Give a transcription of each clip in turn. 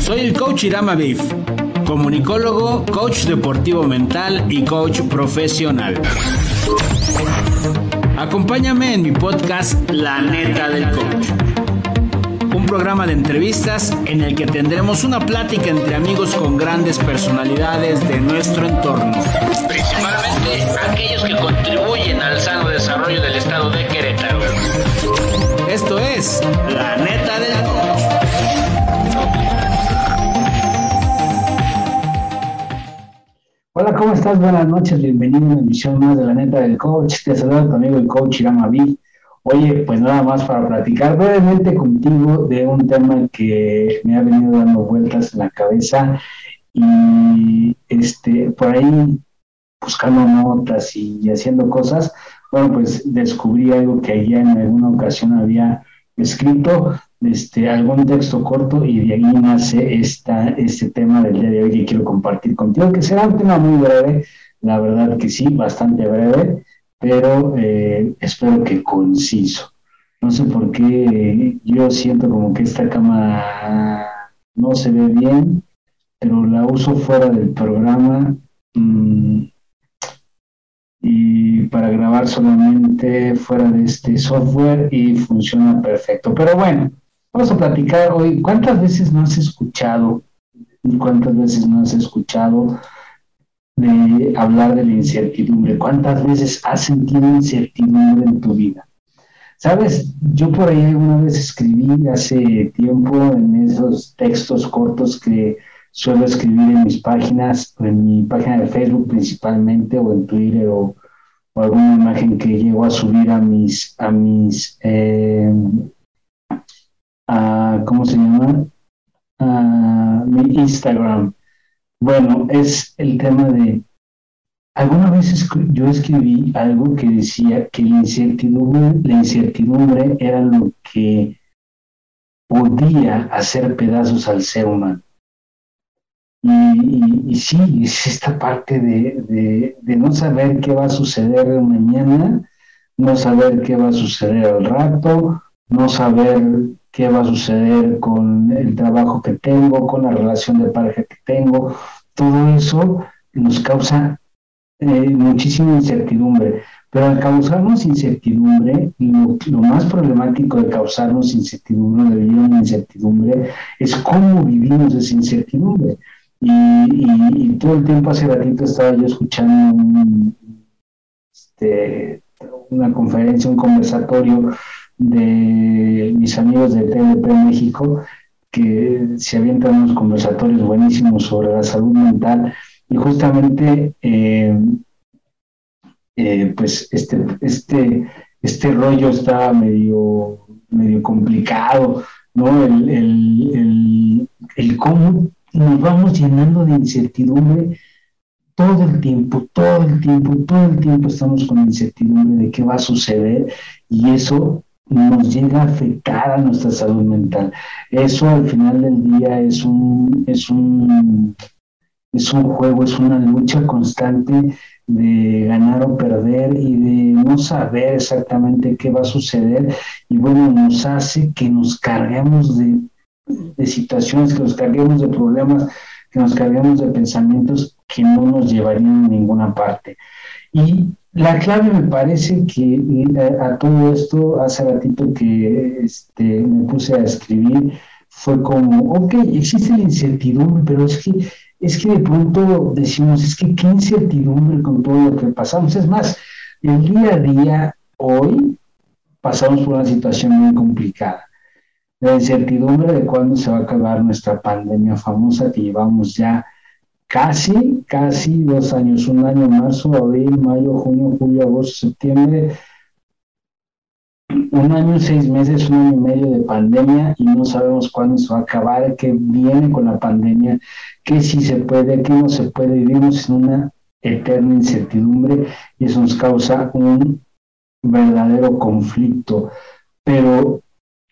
Soy el coach Irama Beef, comunicólogo, coach deportivo mental y coach profesional. Acompáñame en mi podcast La neta del coach. Un programa de entrevistas en el que tendremos una plática entre amigos con grandes personalidades de nuestro entorno. Principalmente aquellos que contribuyen al sano desarrollo del estado de Querétaro. Esto es La neta del coach. Hola, ¿cómo estás? Buenas noches, bienvenido a una emisión más de la neta del coach. Te saluda tu amigo el coach Viv. Oye, pues nada más para platicar brevemente contigo de un tema que me ha venido dando vueltas en la cabeza y este por ahí buscando notas y, haciendo cosas, bueno, pues descubrí algo que ya en alguna ocasión había escrito, este, algún texto corto y de ahí nace esta, este tema del día de hoy que quiero compartir contigo, que será un tema muy breve, la verdad que sí, bastante breve, pero eh, espero que conciso. No sé por qué yo siento como que esta cámara no se ve bien, pero la uso fuera del programa mm, y para grabar solamente fuera de este software y funciona perfecto. Pero bueno, Vamos a platicar hoy. ¿Cuántas veces no has escuchado? ¿Cuántas veces no has escuchado de hablar de la incertidumbre? ¿Cuántas veces has sentido incertidumbre en tu vida? Sabes, yo por ahí alguna vez escribí hace tiempo en esos textos cortos que suelo escribir en mis páginas, en mi página de Facebook principalmente, o en Twitter, o, alguna imagen que llego a subir a mis, a mis eh, a, ¿cómo se llama? A mi Instagram. Bueno, es el tema de, alguna vez yo escribí algo que decía que la incertidumbre, la incertidumbre era lo que podía hacer pedazos al ser humano. Y, sí, es esta parte de, de, no saber qué va a suceder mañana, no saber qué va a suceder al rato, no saber qué va a suceder con el trabajo que tengo, con la relación de pareja que tengo. Todo eso nos causa eh, muchísima incertidumbre. Pero al causarnos incertidumbre, lo, lo, más problemático de causarnos incertidumbre, de vivir una incertidumbre, es cómo vivimos esa incertidumbre. Y, todo el tiempo, hace ratito, estaba yo escuchando este, una conferencia, un conversatorio de mis amigos de TDP México, que se avientan unos conversatorios buenísimos sobre la salud mental y justamente eh, eh, pues este, este, este rollo está medio, medio complicado, ¿no? El, el, el cómo nos vamos llenando de incertidumbre todo el tiempo, todo el tiempo, todo el tiempo estamos con incertidumbre de qué va a suceder y eso nos llega a afectar a nuestra salud mental. Eso al final del día es un, es un, es un juego, es una lucha constante de ganar o perder y de no saber exactamente qué va a suceder y bueno, nos hace que nos carguemos de, de situaciones, que nos carguemos de problemas, que nos carguemos de pensamientos que no nos llevarían a ninguna parte. Y la clave me parece que eh, a, todo esto, hace ratito que este, me puse a escribir, fue como, ok, existe la incertidumbre, pero es que, es que de pronto decimos, es que qué incertidumbre con todo lo que pasamos. Es más, el día a día, hoy, pasamos por una situación muy complicada. La incertidumbre de cuándo se va a acabar nuestra pandemia famosa que llevamos ya casi, casi dos años, un año, marzo, abril, mayo, junio, julio, agosto, septiembre, un año, seis meses, un año y medio de pandemia y no sabemos cuándo se va a acabar, qué viene con la pandemia, qué sí se puede, qué no se puede. Vivimos en una eterna incertidumbre y eso nos causa un verdadero conflicto. Pero,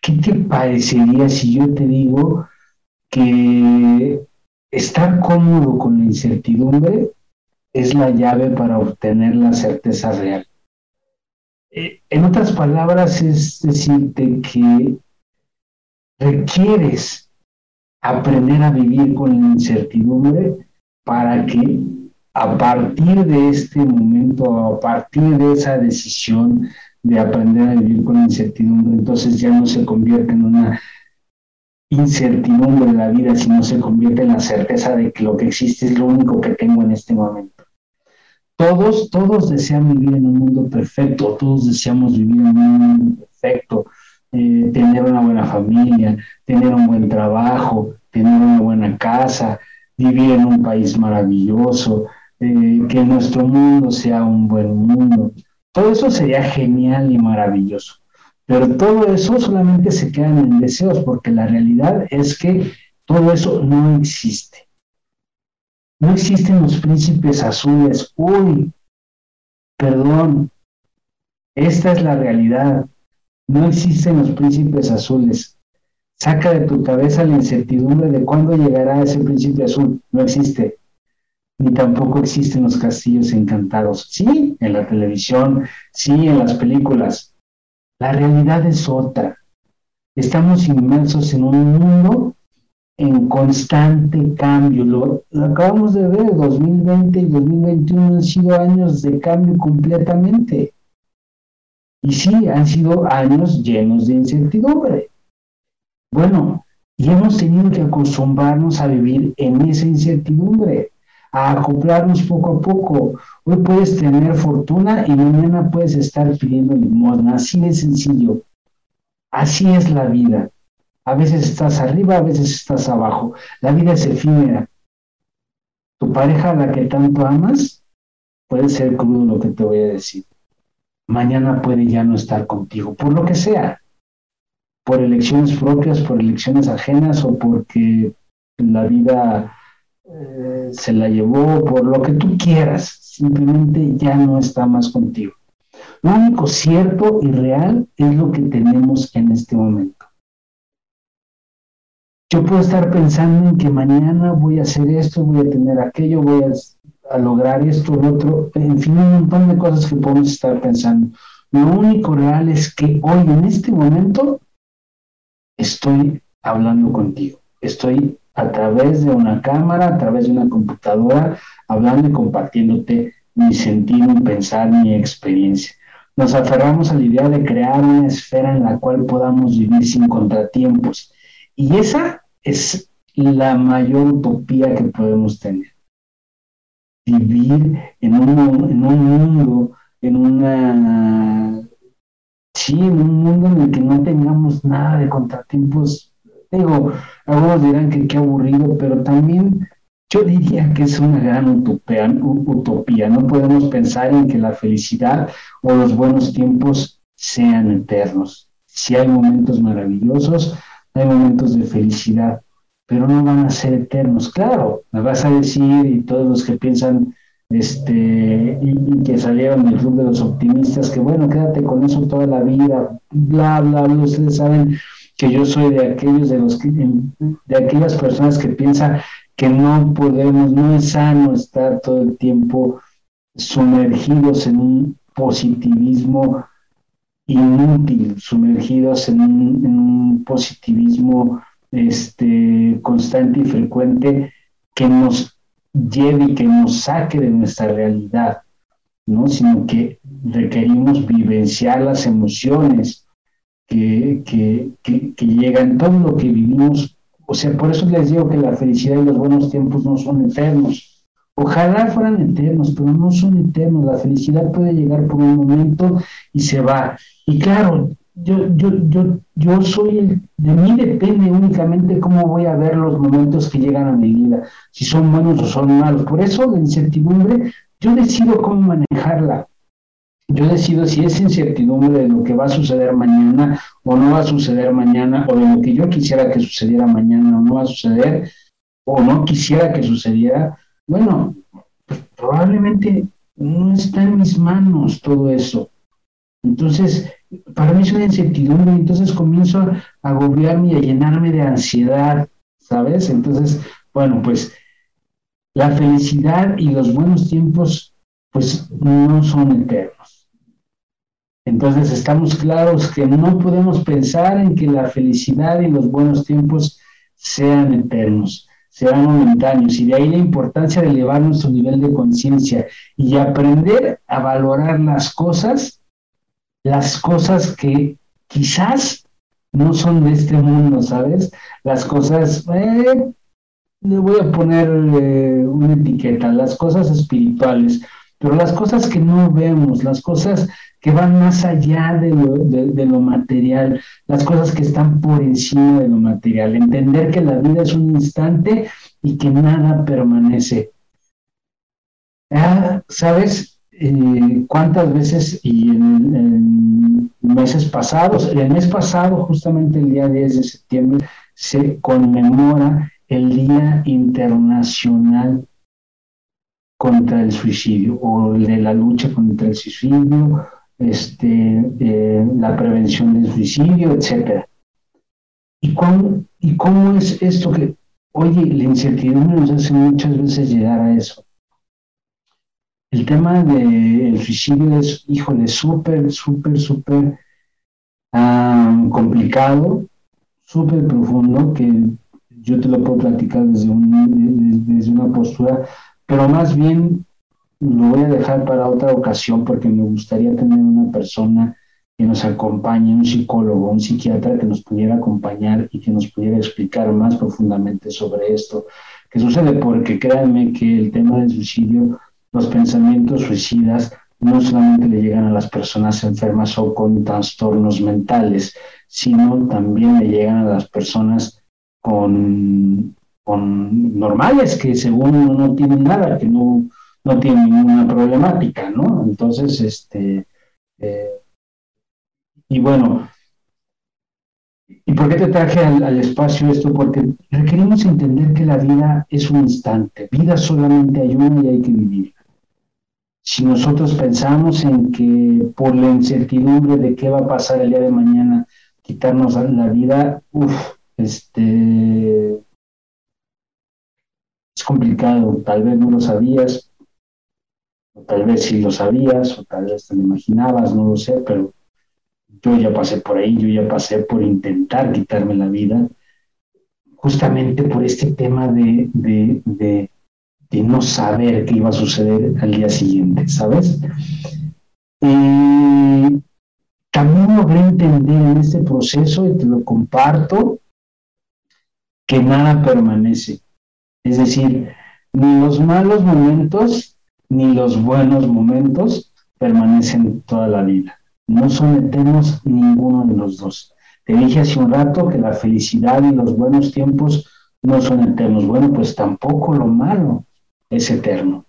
¿qué te parecería si yo te digo que Estar cómodo con la incertidumbre es la llave para obtener la certeza real. Eh, en otras palabras, es decirte que requieres aprender a vivir con la incertidumbre para que a partir de este momento, a partir de esa decisión de aprender a vivir con incertidumbre, entonces ya no se convierte en una incertidumbre de la vida, sino se convierte en la certeza de que lo que existe es lo único que tengo en este momento. Todos, todos desean vivir en un mundo perfecto, todos deseamos vivir en un mundo perfecto, eh, tener una buena familia, tener un buen trabajo, tener una buena casa, vivir en un país maravilloso, eh, que nuestro mundo sea un buen mundo. Todo eso sería genial y maravilloso. Pero todo eso solamente se queda en deseos, porque la realidad es que todo eso no existe. No existen los príncipes azules. Uy, perdón, esta es la realidad. No existen los príncipes azules. Saca de tu cabeza la incertidumbre de cuándo llegará ese príncipe azul. No existe. Ni tampoco existen los castillos encantados. Sí, en la televisión, sí, en las películas. La realidad es otra. Estamos inmersos en un mundo en constante cambio. Lo, lo, acabamos de ver, 2020 y 2021 han sido años de cambio completamente. Y sí, han sido años llenos de incertidumbre. Bueno, y hemos tenido que acostumbrarnos a vivir en esa incertidumbre, a acoplarnos poco a poco. Hoy puedes tener fortuna y mañana puedes estar pidiendo limosna. Así de sencillo. Así es la vida. A veces estás arriba, a veces estás abajo. La vida es efímera. Tu pareja la que tanto amas puede ser crudo lo que te voy a decir mañana puede ya no estar contigo, por lo que sea, por elecciones propias, por elecciones ajenas o porque la vida eh, se la llevó, por lo que tú quieras, simplemente ya no está más contigo. Lo único cierto y real es lo que tenemos en este momento. Yo puedo estar pensando en que mañana voy a hacer esto, voy a tener aquello, voy a a lograr esto, lo otro, en fin, un montón de cosas que podemos estar pensando. Lo único real es que hoy, en este momento, estoy hablando contigo. Estoy a través de una cámara, a través de una computadora, hablando y compartiéndote mi sentir, mi pensar, mi experiencia. Nos aferramos a la idea de crear una esfera en la cual podamos vivir sin contratiempos. Y esa es la mayor utopía que podemos tener vivir en un, en un mundo, en una, sí, en un mundo en el que no tengamos nada de contratiempos. Digo, algunos dirán que qué aburrido, pero también yo diría que es una gran utopía, utopía. No podemos pensar en que la felicidad o los buenos tiempos sean eternos. Si hay momentos maravillosos, hay momentos de felicidad, pero no van a ser eternos. Claro, me vas a decir, y todos los que piensan este, y, que salieron del club de los optimistas, que bueno, quédate con eso toda la vida, bla, bla, bla, ustedes saben que yo soy de aquellos de los que, de aquellas personas que piensan que no podemos, no es sano estar todo el tiempo sumergidos en un positivismo inútil, sumergidos en un, en un positivismo este, constante y frecuente que nos lleve y que nos saque de nuestra realidad, ¿no? sino que requerimos vivenciar las emociones que, que, que, llegan, todo lo que vivimos. O sea, por eso les digo que la felicidad y los buenos tiempos no son eternos. Ojalá fueran eternos, pero no son eternos. La felicidad puede llegar por un momento y se va. Y claro, yo, yo, yo, yo soy el, de mí depende únicamente cómo voy a ver los momentos que llegan a mi vida, si son buenos o son malos. Por eso la incertidumbre, yo decido cómo manejarla. Yo decido si es incertidumbre de lo que va a suceder mañana o no va a suceder mañana, o de lo que yo quisiera que sucediera mañana o no va a suceder, o no quisiera que sucediera. Bueno, pues probablemente no está en mis manos todo eso. Entonces, para mí es una incertidumbre, entonces comienzo a agobiarme y a llenarme de ansiedad, ¿sabes? Entonces, bueno, pues la felicidad y los buenos tiempos, pues no son eternos. Entonces estamos claros que no podemos pensar en que la felicidad y los buenos tiempos sean eternos, sean momentáneos. Y de ahí la importancia de elevar nuestro nivel de conciencia y aprender a valorar las cosas, las cosas que quizás no son de este mundo, ¿sabes? Las cosas, eh, le voy a poner eh, una etiqueta, las cosas espirituales, pero las cosas que no vemos, las cosas que van más allá de lo, de, lo, material, las cosas que están por encima de lo material, entender que la vida es un instante y que nada permanece. Ah, ¿Sabes eh, cuántas veces y en, meses pasados, el mes pasado, justamente el día 10 de septiembre, se conmemora el Día Internacional contra el Suicidio o de la lucha contra el suicidio este, eh, la prevención del suicidio, etcétera. ¿Y cómo, ¿Y cómo es esto que, oye, la incertidumbre nos hace muchas veces llegar a eso? El tema del suicidio es, híjole, súper, súper, súper complicado, súper profundo, que yo te lo puedo platicar desde, un, desde una postura, pero más bien lo voy a dejar para otra ocasión porque me gustaría tener una persona que nos acompañe, un psicólogo, un psiquiatra que nos pudiera acompañar y que nos pudiera explicar más profundamente sobre esto. Que sucede porque créanme que el tema del suicidio, los pensamientos suicidas, no solamente le llegan a las personas enfermas o con trastornos mentales, sino también le llegan a las personas con, con normales que según no tienen nada, que no, no tiene ninguna problemática, ¿no? Entonces, este, eh, y bueno, ¿y por qué te traje al, espacio esto? Porque requerimos entender que la vida es un instante, vida solamente hay una y hay que vivir. Si nosotros pensamos en que por la incertidumbre de qué va a pasar el día de mañana, quitarnos la vida, uff, este, es complicado, tal vez no lo sabías, tal vez sí lo sabías, o tal vez te lo imaginabas, no lo sé, pero yo ya pasé por ahí, yo ya pasé por intentar quitarme la vida, justamente por este tema de, de, no saber qué iba a suceder al día siguiente, ¿sabes? Y también logré entender en este proceso, y te lo comparto, que nada permanece. Es decir, ni los malos momentos ni los buenos momentos permanecen toda la vida. No son eternos ninguno de los dos. Te dije hace un rato que la felicidad y los buenos tiempos no son eternos. Bueno, pues tampoco lo malo es eterno.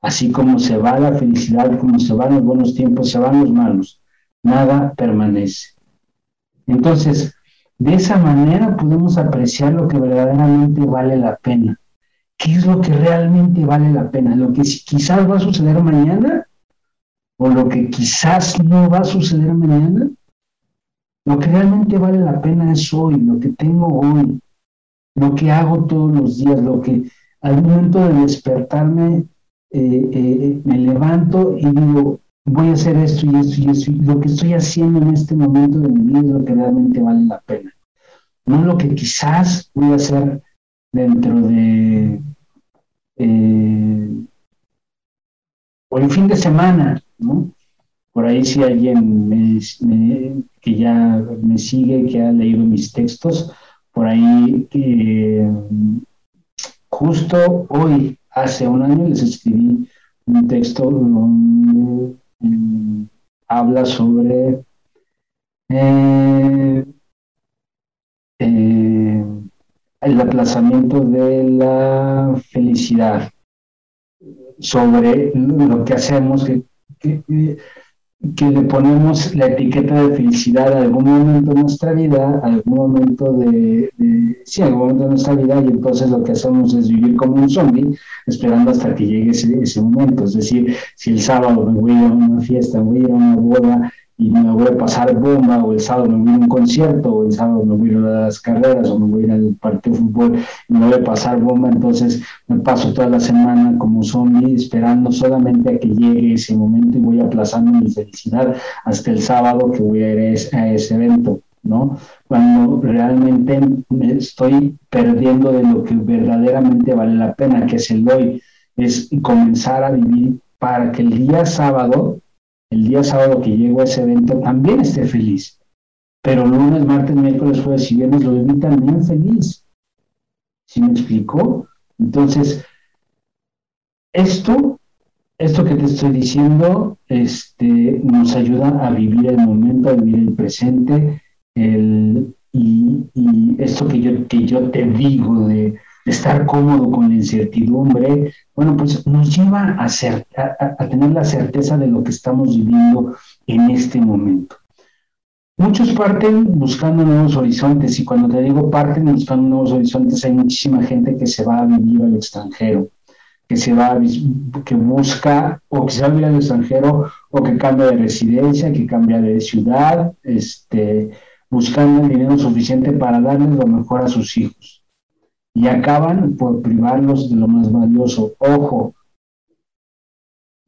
Así como se va la felicidad, como se van los buenos tiempos, se van los malos. Nada permanece. Entonces, de esa manera podemos apreciar lo que verdaderamente vale la pena qué es lo que realmente vale la pena, lo que quizás va a suceder mañana o lo que quizás no va a suceder mañana. Lo que realmente vale la pena es hoy, lo que tengo hoy, lo que hago todos los días, lo que al momento de despertarme eh, eh, me levanto y digo, voy a hacer esto y esto y esto, lo que estoy haciendo en este momento de mi vida es lo que realmente vale la pena. No lo que quizás voy a hacer dentro de eh, o fin de semana, ¿no? Por ahí si alguien que ya me sigue, que ha leído mis textos, por ahí que justo hoy, hace un año, les escribí un texto donde habla sobre eh, eh, el aplazamiento de la felicidad, sobre lo que hacemos, que, que, le ponemos la etiqueta de felicidad a algún momento de nuestra vida, a algún momento de, sí, algún momento de nuestra vida, y entonces lo que hacemos es vivir como un zombie, esperando hasta que llegue ese, ese momento. Es decir, si el sábado me voy a una fiesta, me voy a una boda, y me voy a pasar bomba, o el sábado me voy a ir a un concierto, o el sábado me voy a ir a las carreras, o me voy a ir al partido de fútbol y me voy a pasar bomba, entonces me paso toda la semana como zombie esperando solamente a que llegue ese momento y voy aplazando mi felicidad hasta el sábado que voy a ir a ese, evento. ¿no? Cuando realmente me estoy perdiendo de lo que verdaderamente vale la pena, que es el hoy, es comenzar a vivir para que el día sábado el día sábado que llego a ese evento también esté feliz. Pero lunes, martes, miércoles, jueves y viernes lo viví también feliz. ¿Sí me explicó? Entonces, esto, esto que te estoy diciendo, este, nos ayuda a vivir el momento, a vivir el presente, el, y, y, esto que yo, que yo te digo de, estar cómodo con la incertidumbre, bueno, pues nos lleva a, tener la certeza de lo que estamos viviendo en este momento. Muchos parten buscando nuevos horizontes y cuando te digo parten buscando nuevos horizontes hay muchísima gente que se va a vivir al extranjero, que se va a, que busca o que se va a vivir al extranjero o que cambia de residencia, que cambia de ciudad, este, buscando el dinero suficiente para darles lo mejor a sus hijos y acaban por privarlos de lo más valioso. Ojo,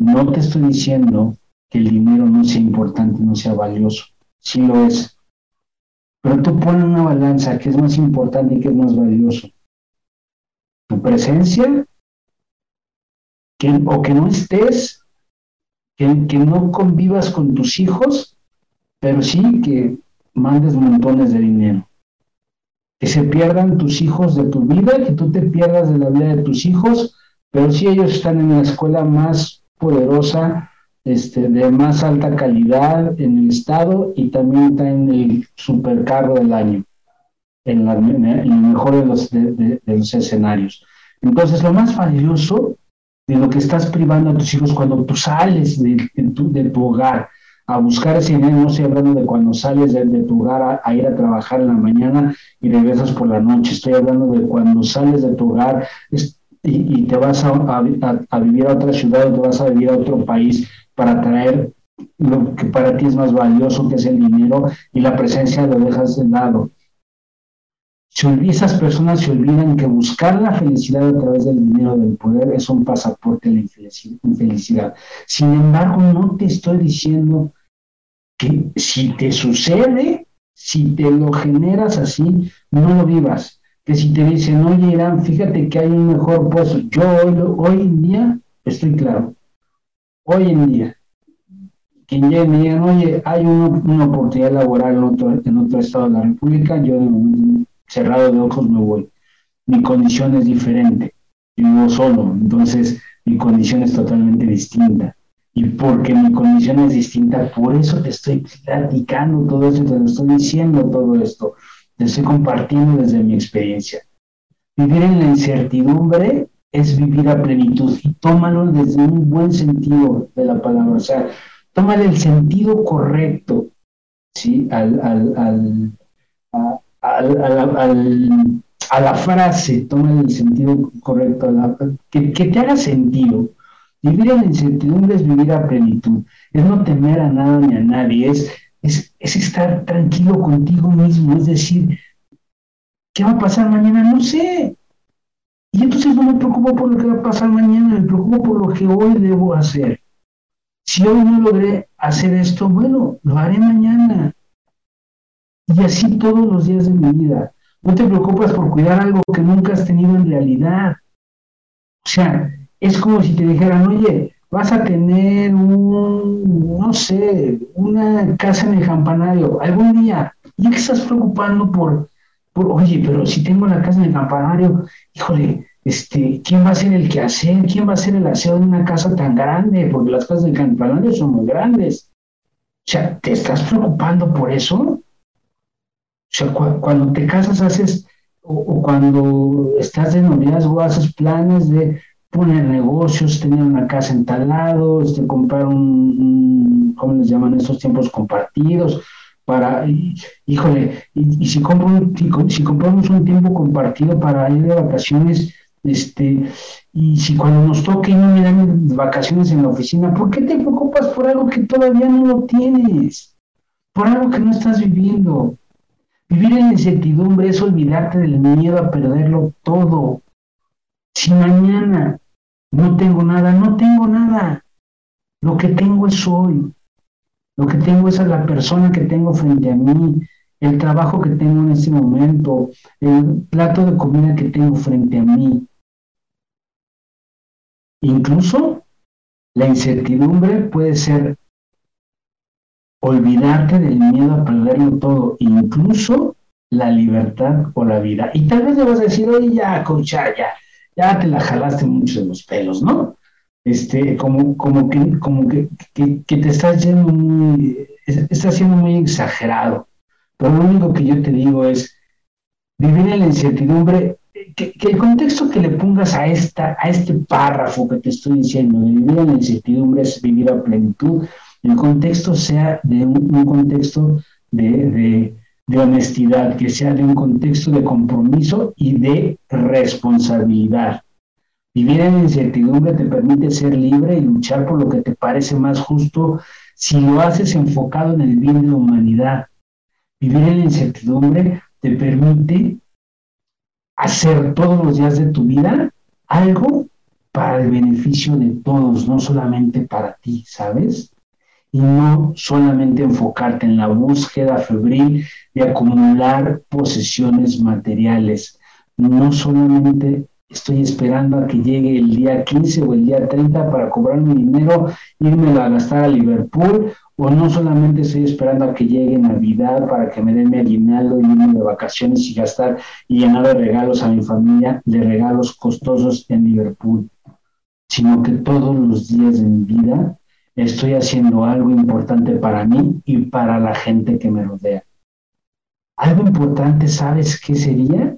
no te estoy diciendo que el dinero no sea importante, no sea valioso. Sí lo es. Pero tú pones una balanza, ¿qué es más importante y qué es más valioso? Tu presencia, que, o que no estés, que, que no convivas con tus hijos, pero sí que mandes montones de dinero que se pierdan tus hijos de tu vida, que tú te pierdas de la vida de tus hijos, pero si ellos están en la escuela más poderosa, este, de más alta calidad en el estado y también está en el supercarro del año, en, el mejor de los, de, los escenarios. Entonces, lo más valioso de lo que estás privando a tus hijos cuando tú sales de, de tu hogar, a buscar ese dinero, no estoy hablando de cuando sales de, tu hogar a, ir a trabajar en la mañana y regresas por la noche, estoy hablando de cuando sales de tu hogar y, te vas a, vivir a otra ciudad o te vas a vivir a otro país para traer lo que para ti es más valioso, que es el dinero, y la presencia lo dejas de lado. esas personas se olvidan que buscar la felicidad a través del dinero, del poder, es un pasaporte a la infelicidad. Sin embargo, no te estoy diciendo que si te sucede, si te lo generas así, no lo vivas. Que si te dicen, oye Irán, fíjate que hay un mejor puesto, yo hoy, hoy en día estoy claro, hoy en día, quien llegue me digan, oye, hay una, oportunidad laboral en otro, en otro estado de la República, yo cerrado de ojos me voy. Mi condición es diferente, yo vivo solo, entonces mi condición es totalmente distinta y porque mi condición es distinta, por eso te estoy platicando todo esto, te lo estoy diciendo todo esto, te estoy compartiendo desde mi experiencia. Vivir en la incertidumbre es vivir a plenitud y tómalo desde un buen sentido de la palabra, o sea, tómale el sentido correcto, ¿sí? Al, al, al, a, la frase, tómale el sentido correcto, que, que te haga sentido Vivir en incertidumbre es vivir a plenitud, es no temer a nada ni a nadie, es, es, estar tranquilo contigo mismo, es decir, ¿qué va a pasar mañana? No sé. Y entonces no me preocupo por lo que va a pasar mañana, me preocupo por lo que hoy debo hacer. Si hoy no logré hacer esto, bueno, lo haré mañana. Y así todos los días de mi vida. No te preocupas por cuidar algo que nunca has tenido en realidad. O sea, es como si te dijeran, oye, vas a tener un, no sé, una casa en el campanario algún día. ¿Y qué estás preocupando por, por, oye, pero si tengo la casa en el campanario, híjole, este, ¿quién va a ser el que hacer? ¿Quién va a ser el aseo de una casa tan grande? Porque las casas del campanario son muy grandes. O sea, ¿te estás preocupando por eso? O sea, cuando te casas haces, o, cuando estás de noviazgo haces planes de, poner negocios, tener una casa en tal este, comprar un, ¿cómo les llaman estos tiempos compartidos? Para, híjole, y, si, compro si, compramos un tiempo compartido para ir de vacaciones, este, y si cuando nos toque no me dan vacaciones en la oficina, ¿por qué te preocupas por algo que todavía no lo tienes? por algo que no estás viviendo. Vivir en incertidumbre es olvidarte del miedo a perderlo todo. Si mañana no tengo nada, no tengo nada. Lo que tengo es hoy. Lo que tengo es a la persona que tengo frente a mí, el trabajo que tengo en este momento, el plato de comida que tengo frente a mí. Incluso la incertidumbre puede ser olvidarte del miedo a perderlo todo, incluso la libertad o la vida. Y tal vez le vas a decir, oye, ya, concha, ya te la jalaste mucho de los pelos, ¿no? Este, como, como que, como que, te estás yendo muy, estás siendo muy exagerado. Pero lo único que yo te digo es vivir en la incertidumbre, que, el contexto que le pongas a, esta, a este párrafo que te estoy diciendo, de vivir en la incertidumbre es vivir a plenitud, el contexto sea de un, contexto de honestidad, que sea de un contexto de compromiso y de responsabilidad. Vivir en incertidumbre te permite ser libre y luchar por lo que te parece más justo si lo haces enfocado en el bien de la humanidad. Vivir en incertidumbre te permite hacer todos los días de tu vida algo para el beneficio de todos, no solamente para ti, ¿sabes? Y no solamente enfocarte en la búsqueda febril de acumular posesiones materiales, no solamente estoy esperando a que llegue el día 15 o el día 30 para cobrar mi dinero, irme a gastar a Liverpool, o no solamente estoy esperando a que llegue Navidad para que me den mi aguinaldo y irme de vacaciones y gastar y llenar de regalos a mi familia, de regalos costosos en Liverpool, sino que todos los días de mi vida estoy haciendo algo importante para mí y para la gente que me rodea. Algo importante, ¿sabes qué sería?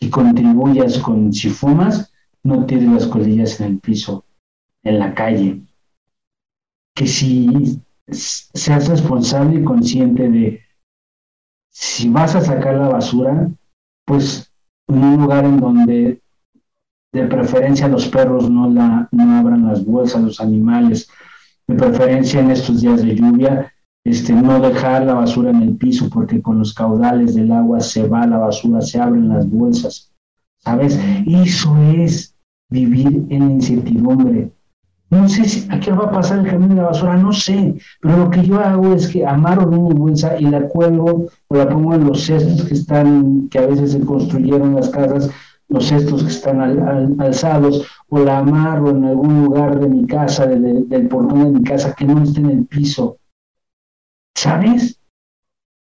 y contribuyas con, si fumas, no tires las colillas en el piso, en la calle. Que si seas responsable y consciente de si vas a sacar la basura, pues en un lugar en donde de preferencia los perros no, la, no abran las bolsas, los animales, de preferencia en estos días de lluvia, este, no dejar la basura en el piso porque con los caudales del agua se va la basura, se abren las bolsas, ¿sabes? Eso es vivir en incertidumbre. No sé si, a qué va a pasar el camino de la basura, no sé, pero lo que yo hago es que amarro bien mi bolsa y la cuelgo o la pongo en los cestos que están, que a veces se construyeron las casas, los cestos que están alzados, o la amarro en algún lugar de mi casa, del portón de mi casa, que no esté en el piso ¿Sabes?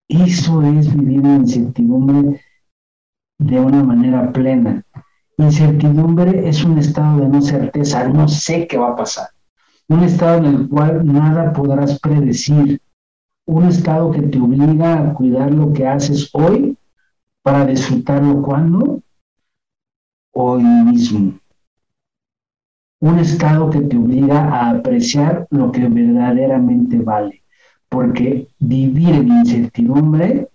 Eso es vivir en incertidumbre de una manera plena. Incertidumbre es un estado de no certeza, no sé qué va a pasar. Un estado en el cual nada podrás predecir. Un estado que te obliga a cuidar lo que haces hoy para disfrutarlo cuando? Hoy mismo. Un estado que te obliga a apreciar lo que verdaderamente vale porque vivir en incertidumbre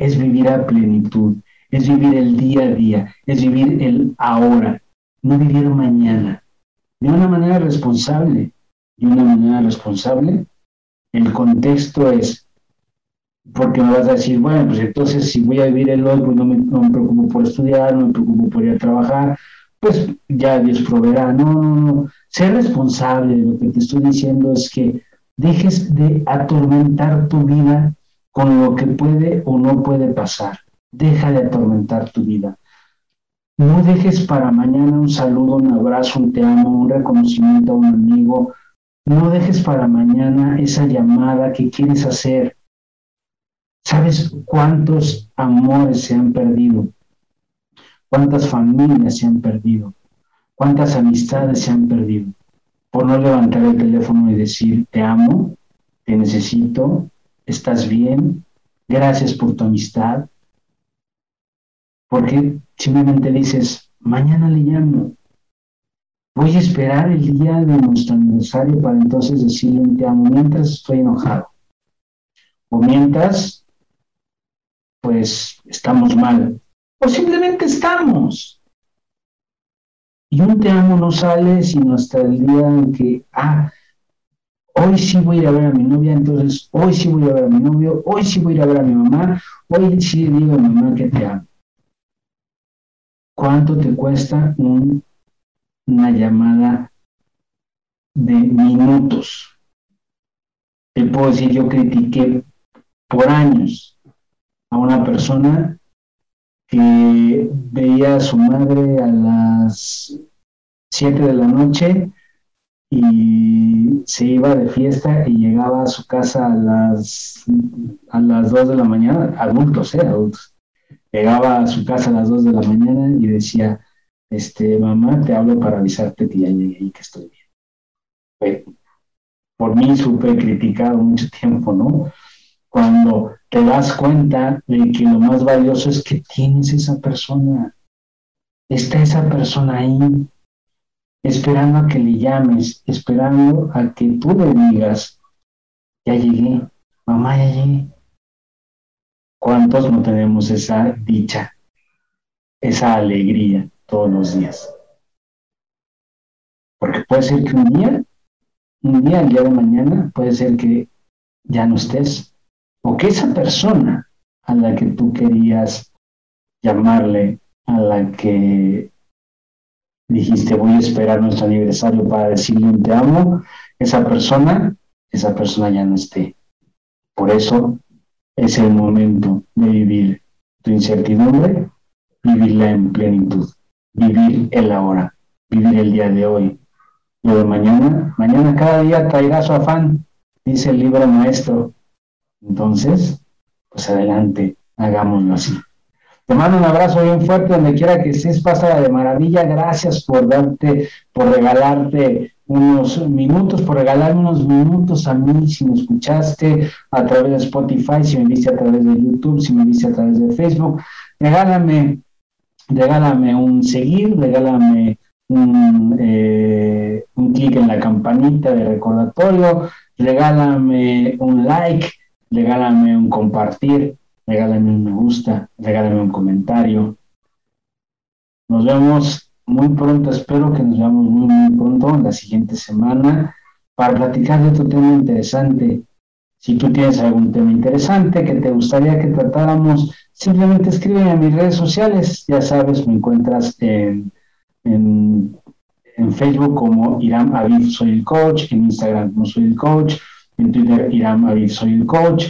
es vivir a plenitud, es vivir el día a día, es vivir el ahora, no vivir mañana, de una manera responsable, de una manera responsable. El contexto es, porque me vas a decir, bueno, pues entonces si voy a vivir el hoy, pues no me, no me preocupo por estudiar, no me preocupo por ir a trabajar, pues ya Dios proveerá. No, no, no. Ser responsable, lo que te estoy diciendo es que dejes de atormentar tu vida con lo que puede o no puede pasar. Deja de atormentar tu vida. No dejes para mañana un saludo, un abrazo, un te amo, un reconocimiento a un amigo. No dejes para mañana esa llamada que quieres hacer. ¿Sabes cuántos amores se han perdido? ¿Cuántas familias se han perdido? ¿Cuántas amistades se han perdido? por no levantar el teléfono y decir, te amo, te necesito, estás bien, gracias por tu amistad. Porque simplemente dices, mañana le llamo. Voy a esperar el día de nuestro aniversario para entonces decirle te amo mientras estoy enojado. O mientras, pues estamos mal. O simplemente estamos. Y un te amo no sale sino hasta el día en que, ah, Hoy sí voy a ir a ver a mi novia, entonces hoy sí voy a ver a mi novio, hoy sí voy a ir a ver a mi mamá, hoy sí digo a mi mamá que te amo. ¿Cuánto te cuesta una llamada de minutos? Te puedo decir, yo critiqué por años a una persona que veía a su madre a las 7 de la noche y se iba de fiesta y llegaba a su casa a las, a las 2 de la mañana, adultos, ¿eh? Adultos. Llegaba a su casa a las 2 de la mañana y decía, este, mamá, te hablo para avisarte que ya y que estoy bien. por mí súper criticado mucho tiempo, ¿no? Cuando te das cuenta de que lo más valioso es que tienes esa persona, está esa persona ahí, esperando a que le llames, esperando a que tú le digas, ya llegué, mamá, ya llegué. ¿Cuántos no tenemos esa dicha, esa alegría todos los días? Porque puede ser que un día, un día, el día de mañana, puede ser que ya no estés, o que esa persona a la que tú querías llamarle, a la que dijiste voy a esperar nuestro aniversario para decirle un te amo, esa persona, esa persona ya no esté. Por eso es el momento de vivir tu incertidumbre, vivirla en plenitud, vivir el ahora, vivir el día de hoy. Lo de mañana, mañana cada día traerá su afán, dice el libro maestro. Entonces, pues adelante, hagámoslo así. Te mando un abrazo bien fuerte donde quiera que estés, pasa de maravilla. Gracias por darte, por regalarte unos minutos, por regalarme unos minutos a mí, si me escuchaste a través de Spotify, si me viste a través de YouTube, si me viste a través de Facebook. Regálame, regálame un seguir, regálame un, eh, un clic en la campanita de recordatorio, regálame un like, regálame un compartir regálame un me gusta, regálame un comentario. Nos vemos muy pronto, espero que nos veamos muy, muy pronto en la siguiente semana para platicar de otro tema interesante. Si tú tienes algún tema interesante que te gustaría que tratáramos, simplemente escríbeme a mis redes sociales. Ya sabes, me encuentras en, en, Facebook como Iram Aviv Soy el Coach, en Instagram como Soy el Coach, en Twitter Iram Aviv Soy el Coach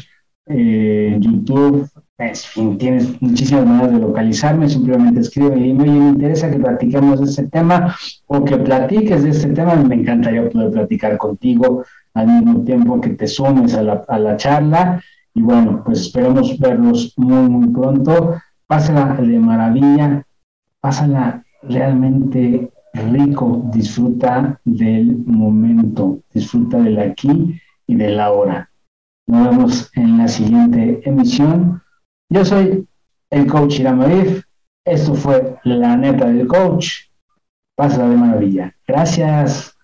eh, YouTube, en fin, tienes muchísimas maneras de localizarme, simplemente escribe y me interesa que platiquemos de este tema o que platiques de este tema, me encantaría poder platicar contigo al mismo tiempo que te sumes a la, a la charla y bueno, pues esperemos verlos muy, muy pronto. Pásala de maravilla, pásala realmente rico, disfruta del momento, disfruta del aquí y del ahora. Nos vemos en la siguiente emisión. Yo soy el coach Iramadif. Esto fue La Neta del Coach. Pasa de maravilla. Gracias.